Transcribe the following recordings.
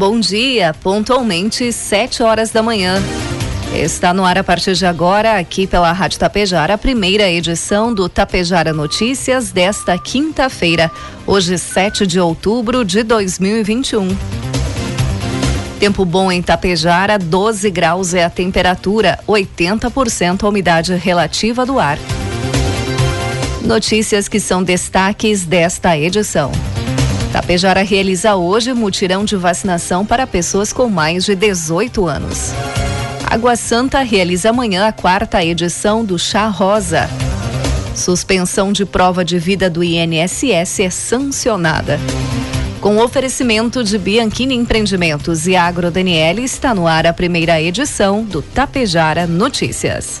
Bom dia, pontualmente 7 horas da manhã. Está no ar a partir de agora, aqui pela Rádio Tapejara, a primeira edição do Tapejara Notícias desta quinta-feira, hoje 7 de outubro de 2021. Tempo bom em Tapejara, 12 graus é a temperatura, 80% a umidade relativa do ar. Notícias que são destaques desta edição. Tapejara realiza hoje mutirão de vacinação para pessoas com mais de 18 anos. Água Santa realiza amanhã a quarta edição do Chá Rosa. Suspensão de prova de vida do INSS é sancionada. Com oferecimento de Bianchini Empreendimentos e Agro Daniele, está no ar a primeira edição do Tapejara Notícias.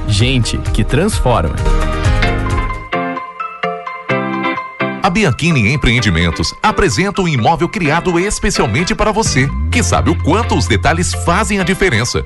Gente que transforma. A Bianchini Empreendimentos apresenta um imóvel criado especialmente para você, que sabe o quanto os detalhes fazem a diferença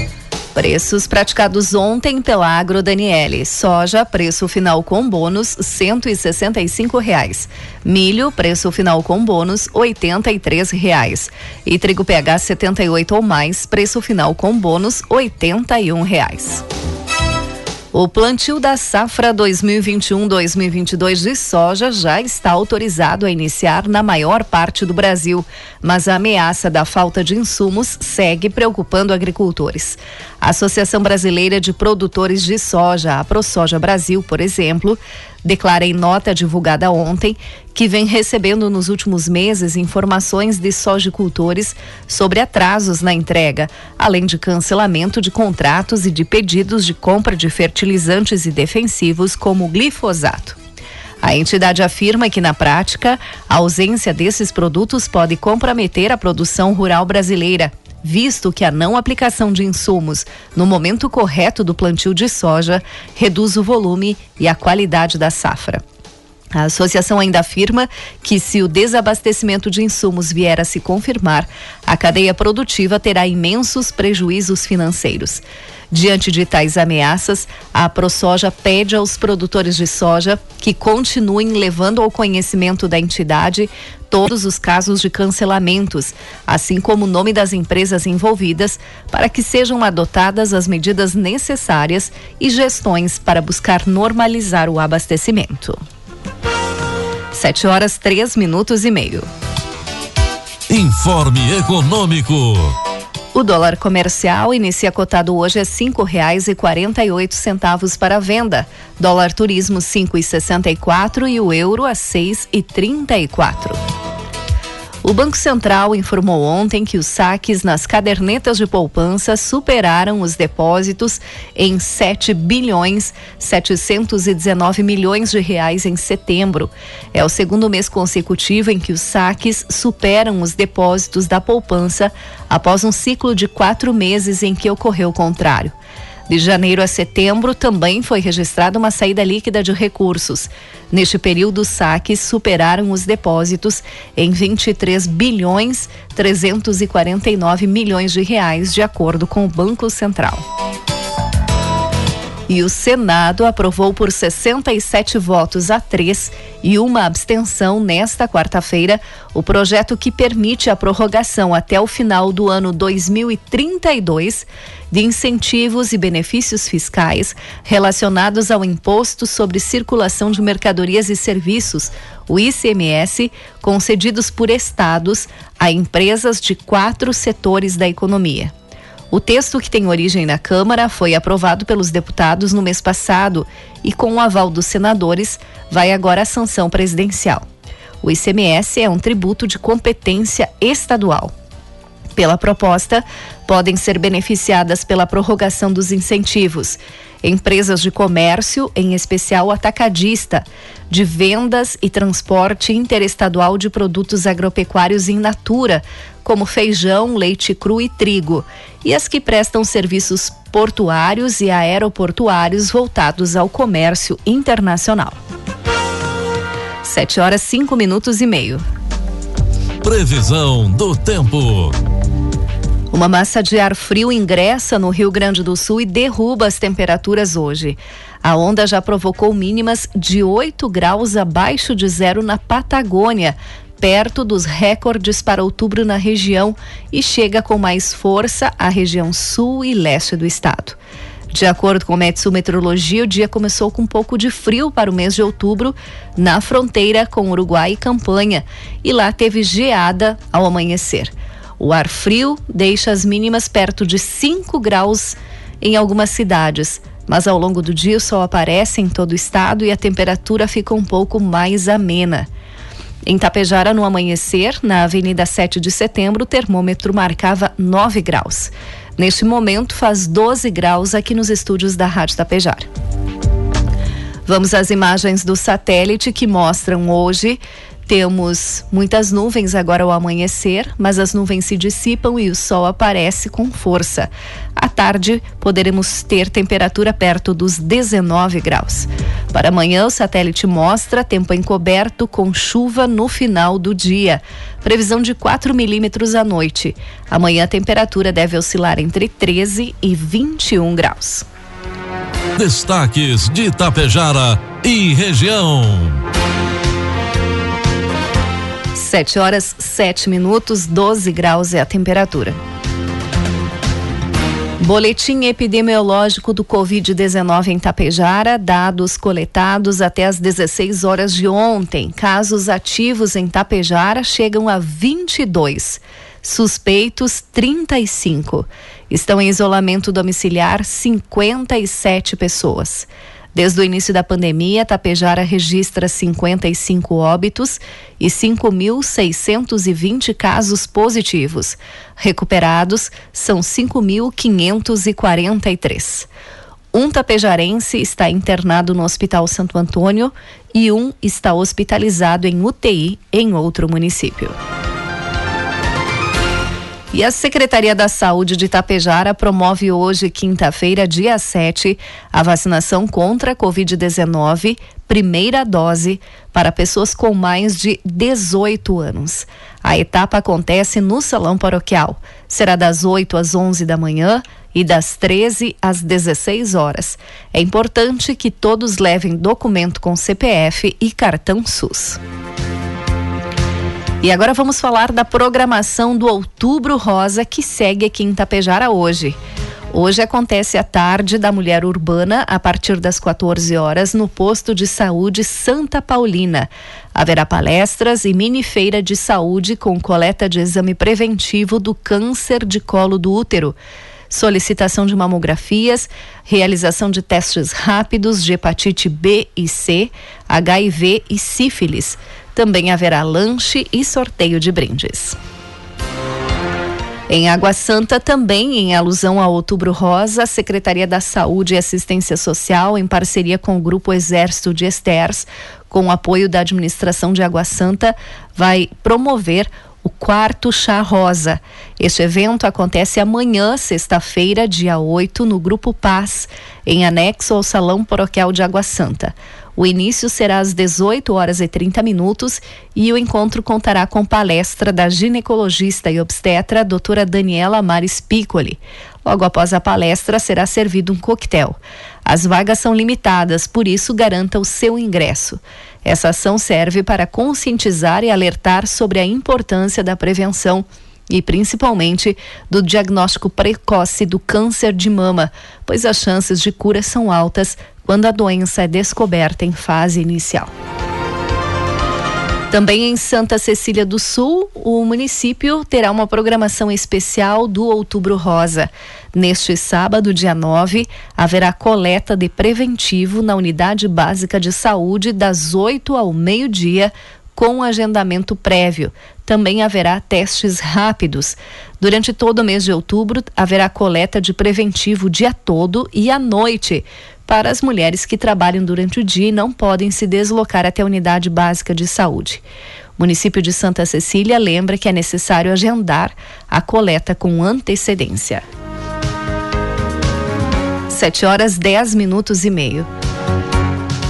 Preços praticados ontem pela Agro Daniele. Soja, preço final com bônus, cento e sessenta e cinco reais. Milho, preço final com bônus, oitenta e três reais. E trigo PH 78 ou mais, preço final com bônus, oitenta e um reais. O plantio da safra 2021-2022 de soja já está autorizado a iniciar na maior parte do Brasil, mas a ameaça da falta de insumos segue preocupando agricultores. A Associação Brasileira de Produtores de Soja, a ProSoja Brasil, por exemplo, declara em nota divulgada ontem que vem recebendo nos últimos meses informações de sojicultores sobre atrasos na entrega, além de cancelamento de contratos e de pedidos de compra de fertilizantes e defensivos como glifosato. A entidade afirma que, na prática, a ausência desses produtos pode comprometer a produção rural brasileira visto que a não aplicação de insumos no momento correto do plantio de soja reduz o volume e a qualidade da safra. A associação ainda afirma que, se o desabastecimento de insumos vier a se confirmar, a cadeia produtiva terá imensos prejuízos financeiros. Diante de tais ameaças, a ProSoja pede aos produtores de soja que continuem levando ao conhecimento da entidade todos os casos de cancelamentos, assim como o nome das empresas envolvidas, para que sejam adotadas as medidas necessárias e gestões para buscar normalizar o abastecimento. 7 horas três minutos e meio. Informe Econômico. O dólar comercial inicia cotado hoje a cinco reais e quarenta e oito centavos para venda. Dólar turismo cinco e sessenta e quatro e o euro a seis e trinta e quatro. O Banco Central informou ontem que os saques nas cadernetas de poupança superaram os depósitos em 7 bilhões 719 milhões de reais em setembro. É o segundo mês consecutivo em que os saques superam os depósitos da poupança após um ciclo de quatro meses em que ocorreu o contrário. De janeiro a setembro, também foi registrada uma saída líquida de recursos. Neste período, os saques superaram os depósitos em 23 bilhões 349 milhões de reais, de acordo com o Banco Central. E o Senado aprovou por 67 votos a 3 e uma abstenção nesta quarta-feira o projeto que permite a prorrogação até o final do ano 2032 de incentivos e benefícios fiscais relacionados ao Imposto sobre Circulação de Mercadorias e Serviços, o ICMS, concedidos por estados a empresas de quatro setores da economia. O texto que tem origem na Câmara foi aprovado pelos deputados no mês passado e, com o aval dos senadores, vai agora à sanção presidencial. O ICMS é um tributo de competência estadual. Pela proposta, podem ser beneficiadas pela prorrogação dos incentivos empresas de comércio, em especial atacadista, de vendas e transporte interestadual de produtos agropecuários in natura, como feijão, leite cru e trigo, e as que prestam serviços portuários e aeroportuários voltados ao comércio internacional. Sete horas cinco minutos e meio. Previsão do tempo. Uma massa de ar frio ingressa no Rio Grande do Sul e derruba as temperaturas hoje. A onda já provocou mínimas de 8 graus abaixo de zero na Patagônia, perto dos recordes para outubro na região, e chega com mais força à região sul e leste do estado. De acordo com o Metsu Meteorologia, o dia começou com um pouco de frio para o mês de outubro, na fronteira com Uruguai e Campanha, e lá teve geada ao amanhecer. O ar frio deixa as mínimas perto de 5 graus em algumas cidades, mas ao longo do dia o sol aparece em todo o estado e a temperatura fica um pouco mais amena. Em Tapejara, no amanhecer, na Avenida 7 de Setembro, o termômetro marcava 9 graus. Neste momento, faz 12 graus aqui nos estúdios da Rádio Tapejara. Vamos às imagens do satélite que mostram hoje temos muitas nuvens agora ao amanhecer, mas as nuvens se dissipam e o sol aparece com força. À tarde, poderemos ter temperatura perto dos 19 graus. Para amanhã, o satélite mostra tempo encoberto com chuva no final do dia. Previsão de 4 milímetros à noite. Amanhã a temperatura deve oscilar entre 13 e 21 graus. Destaques de Itapejara e região. 7 horas 7 minutos, 12 graus é a temperatura. Boletim epidemiológico do Covid-19 em Tapejara, dados coletados até as 16 horas de ontem. Casos ativos em Tapejara chegam a 22. Suspeitos 35. Estão em isolamento domiciliar 57 pessoas. Desde o início da pandemia, Tapejara registra 55 óbitos e 5.620 casos positivos. Recuperados são 5.543. Um tapejarense está internado no Hospital Santo Antônio e um está hospitalizado em UTI em outro município. E a Secretaria da Saúde de Itapejara promove hoje, quinta-feira, dia 7, a vacinação contra a Covid-19, primeira dose, para pessoas com mais de 18 anos. A etapa acontece no Salão Paroquial. Será das 8 às 11 da manhã e das 13 às 16 horas. É importante que todos levem documento com CPF e cartão SUS. E agora vamos falar da programação do Outubro Rosa que segue aqui em Tapejara hoje. Hoje acontece a tarde da mulher urbana a partir das 14 horas no posto de saúde Santa Paulina. Haverá palestras e mini feira de saúde com coleta de exame preventivo do câncer de colo do útero solicitação de mamografias, realização de testes rápidos de hepatite B e C, HIV e sífilis. Também haverá lanche e sorteio de brindes. Em Água Santa, também em alusão ao Outubro Rosa, a Secretaria da Saúde e Assistência Social, em parceria com o Grupo Exército de Esters, com o apoio da administração de Água Santa, vai promover o quarto Chá Rosa. Este evento acontece amanhã, sexta-feira, dia 8, no Grupo Paz, em anexo ao Salão Paroquial de Água Santa. O início será às 18 horas e 30 minutos e o encontro contará com palestra da ginecologista e obstetra doutora Daniela Maris Piccoli. Logo após a palestra, será servido um coquetel. As vagas são limitadas, por isso garanta o seu ingresso. Essa ação serve para conscientizar e alertar sobre a importância da prevenção e principalmente do diagnóstico precoce do câncer de mama, pois as chances de cura são altas quando a doença é descoberta em fase inicial. Também em Santa Cecília do Sul, o município terá uma programação especial do Outubro Rosa. Neste sábado, dia 9, haverá coleta de preventivo na Unidade Básica de Saúde das 8 ao meio-dia, com agendamento prévio. Também haverá testes rápidos. Durante todo o mês de outubro, haverá coleta de preventivo o dia todo e à noite para as mulheres que trabalham durante o dia e não podem se deslocar até a unidade básica de saúde. O município de Santa Cecília lembra que é necessário agendar a coleta com antecedência. 7 horas 10 minutos e meio.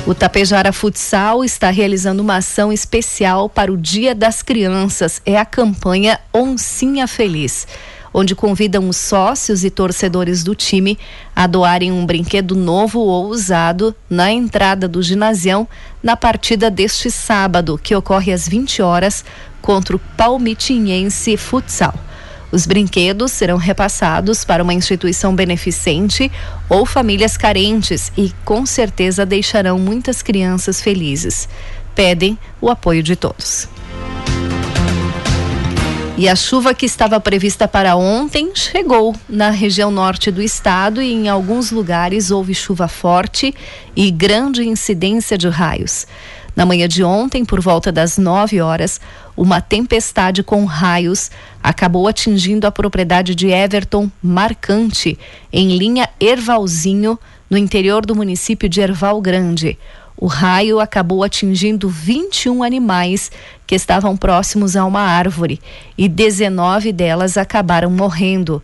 O Tapejara Futsal está realizando uma ação especial para o Dia das Crianças. É a campanha Oncinha Feliz onde convidam os sócios e torcedores do time a doarem um brinquedo novo ou usado na entrada do ginásio na partida deste sábado, que ocorre às 20 horas contra o Palmitinhense Futsal. Os brinquedos serão repassados para uma instituição beneficente ou famílias carentes e com certeza deixarão muitas crianças felizes. Pedem o apoio de todos. E a chuva que estava prevista para ontem chegou na região norte do estado e em alguns lugares houve chuva forte e grande incidência de raios. Na manhã de ontem, por volta das 9 horas, uma tempestade com raios acabou atingindo a propriedade de Everton Marcante, em linha Ervalzinho, no interior do município de Erval Grande. O raio acabou atingindo 21 animais que estavam próximos a uma árvore e 19 delas acabaram morrendo.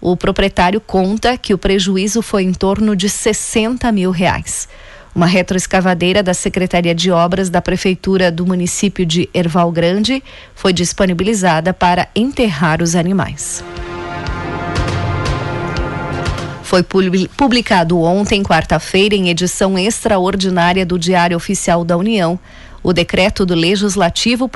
O proprietário conta que o prejuízo foi em torno de 60 mil reais. Uma retroescavadeira da Secretaria de Obras da Prefeitura do município de Erval Grande foi disponibilizada para enterrar os animais. Foi publicado ontem, quarta-feira, em edição extraordinária do Diário Oficial da União, o decreto do Legislativo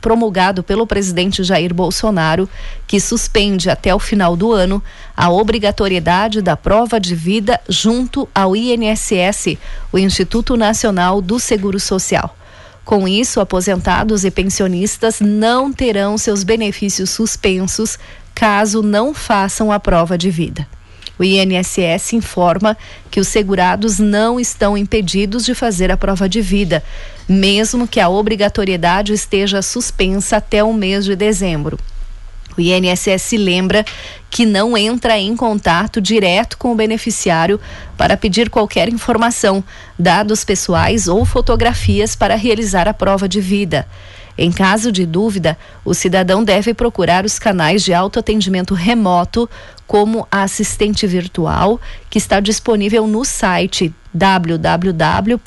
promulgado pelo presidente Jair Bolsonaro, que suspende até o final do ano a obrigatoriedade da prova de vida junto ao INSS, o Instituto Nacional do Seguro Social. Com isso, aposentados e pensionistas não terão seus benefícios suspensos caso não façam a prova de vida. O INSS informa que os segurados não estão impedidos de fazer a prova de vida, mesmo que a obrigatoriedade esteja suspensa até o mês de dezembro. O INSS lembra que não entra em contato direto com o beneficiário para pedir qualquer informação, dados pessoais ou fotografias para realizar a prova de vida. Em caso de dúvida, o cidadão deve procurar os canais de autoatendimento remoto, como a assistente virtual, que está disponível no site www.gov.br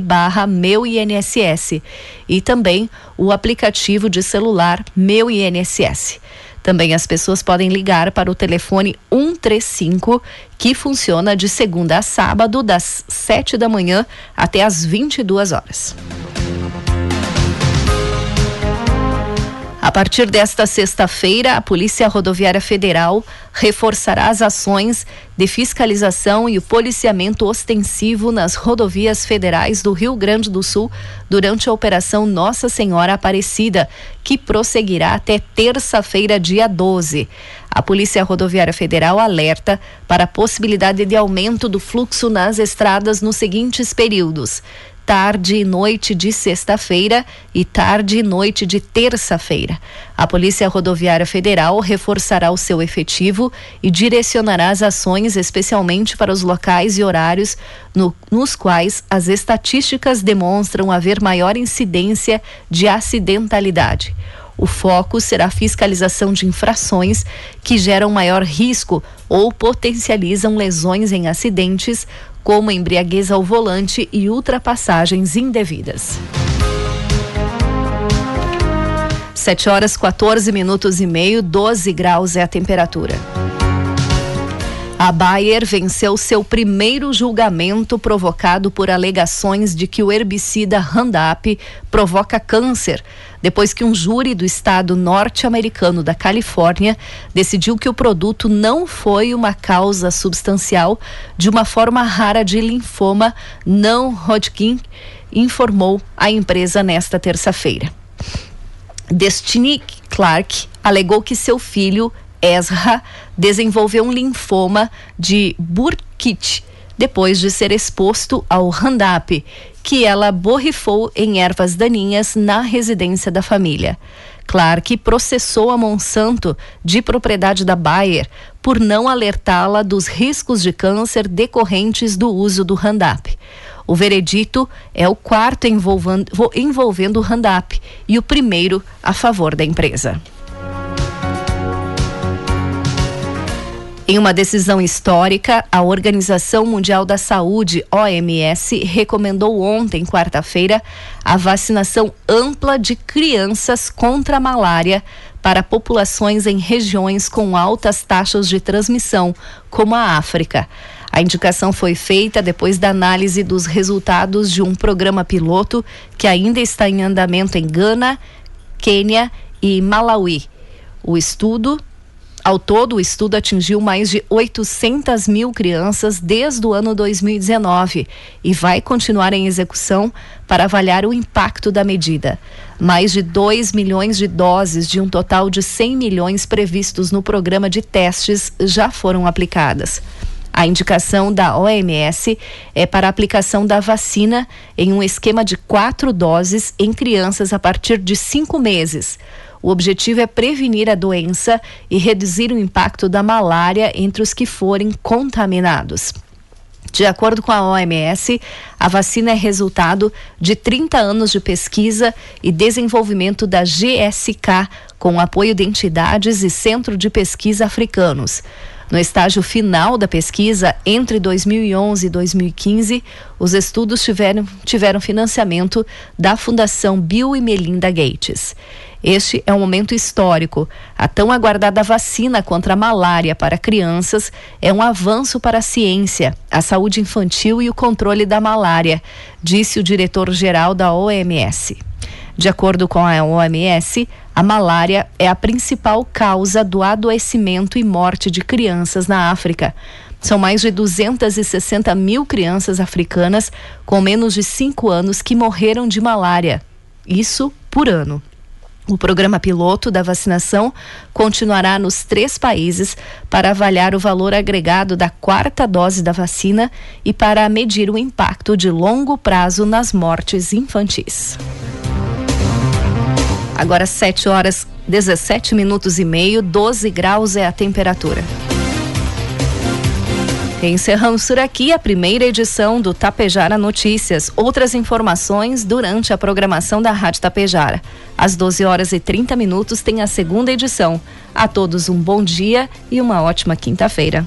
barra meu INSS e também o aplicativo de celular Meu INSS. Também as pessoas podem ligar para o telefone 135, que funciona de segunda a sábado, das 7 da manhã até as 22 horas. Partir desta sexta-feira, a Polícia Rodoviária Federal reforçará as ações de fiscalização e o policiamento ostensivo nas rodovias federais do Rio Grande do Sul durante a Operação Nossa Senhora Aparecida, que prosseguirá até terça-feira, dia 12. A Polícia Rodoviária Federal alerta para a possibilidade de aumento do fluxo nas estradas nos seguintes períodos: tarde e noite de sexta-feira e tarde e noite de terça-feira. A Polícia Rodoviária Federal reforçará o seu efetivo e direcionará as ações especialmente para os locais e horários no, nos quais as estatísticas demonstram haver maior incidência de acidentalidade. O foco será a fiscalização de infrações que geram maior risco ou potencializam lesões em acidentes, como embriaguez ao volante e ultrapassagens indevidas. 7 horas 14 minutos e meio, 12 graus é a temperatura. A Bayer venceu seu primeiro julgamento provocado por alegações de que o herbicida Roundup provoca câncer, depois que um júri do estado norte-americano da Califórnia decidiu que o produto não foi uma causa substancial de uma forma rara de linfoma não Hodgkin, informou a empresa nesta terça-feira. Destiny Clark alegou que seu filho, Ezra, desenvolveu um linfoma de Burkitt depois de ser exposto ao Roundup, que ela borrifou em ervas daninhas na residência da família. Clark processou a Monsanto, de propriedade da Bayer, por não alertá-la dos riscos de câncer decorrentes do uso do Roundup. O veredito é o quarto envolvendo, envolvendo o Roundup e o primeiro a favor da empresa. Em uma decisão histórica, a Organização Mundial da Saúde, OMS, recomendou ontem, quarta-feira, a vacinação ampla de crianças contra a malária para populações em regiões com altas taxas de transmissão, como a África. A indicação foi feita depois da análise dos resultados de um programa piloto que ainda está em andamento em Gana, Quênia e Malawi. O estudo ao todo, o estudo atingiu mais de 800 mil crianças desde o ano 2019 e vai continuar em execução para avaliar o impacto da medida. Mais de 2 milhões de doses de um total de 100 milhões previstos no programa de testes já foram aplicadas. A indicação da OMS é para a aplicação da vacina em um esquema de quatro doses em crianças a partir de cinco meses. O objetivo é prevenir a doença e reduzir o impacto da malária entre os que forem contaminados. De acordo com a OMS, a vacina é resultado de 30 anos de pesquisa e desenvolvimento da GSK, com apoio de entidades e centro de pesquisa africanos. No estágio final da pesquisa, entre 2011 e 2015, os estudos tiveram, tiveram financiamento da Fundação Bill e Melinda Gates. Este é um momento histórico. A tão aguardada vacina contra a malária para crianças é um avanço para a ciência, a saúde infantil e o controle da malária, disse o diretor-geral da OMS. De acordo com a OMS, a malária é a principal causa do adoecimento e morte de crianças na África. São mais de 260 mil crianças africanas com menos de 5 anos que morreram de malária. Isso por ano. O programa piloto da vacinação continuará nos três países para avaliar o valor agregado da quarta dose da vacina e para medir o impacto de longo prazo nas mortes infantis. Agora 7 horas 17 minutos e meio, 12 graus é a temperatura. Encerramos por aqui a primeira edição do Tapejara Notícias. Outras informações durante a programação da Rádio Tapejara. Às 12 horas e 30 minutos tem a segunda edição. A todos um bom dia e uma ótima quinta-feira.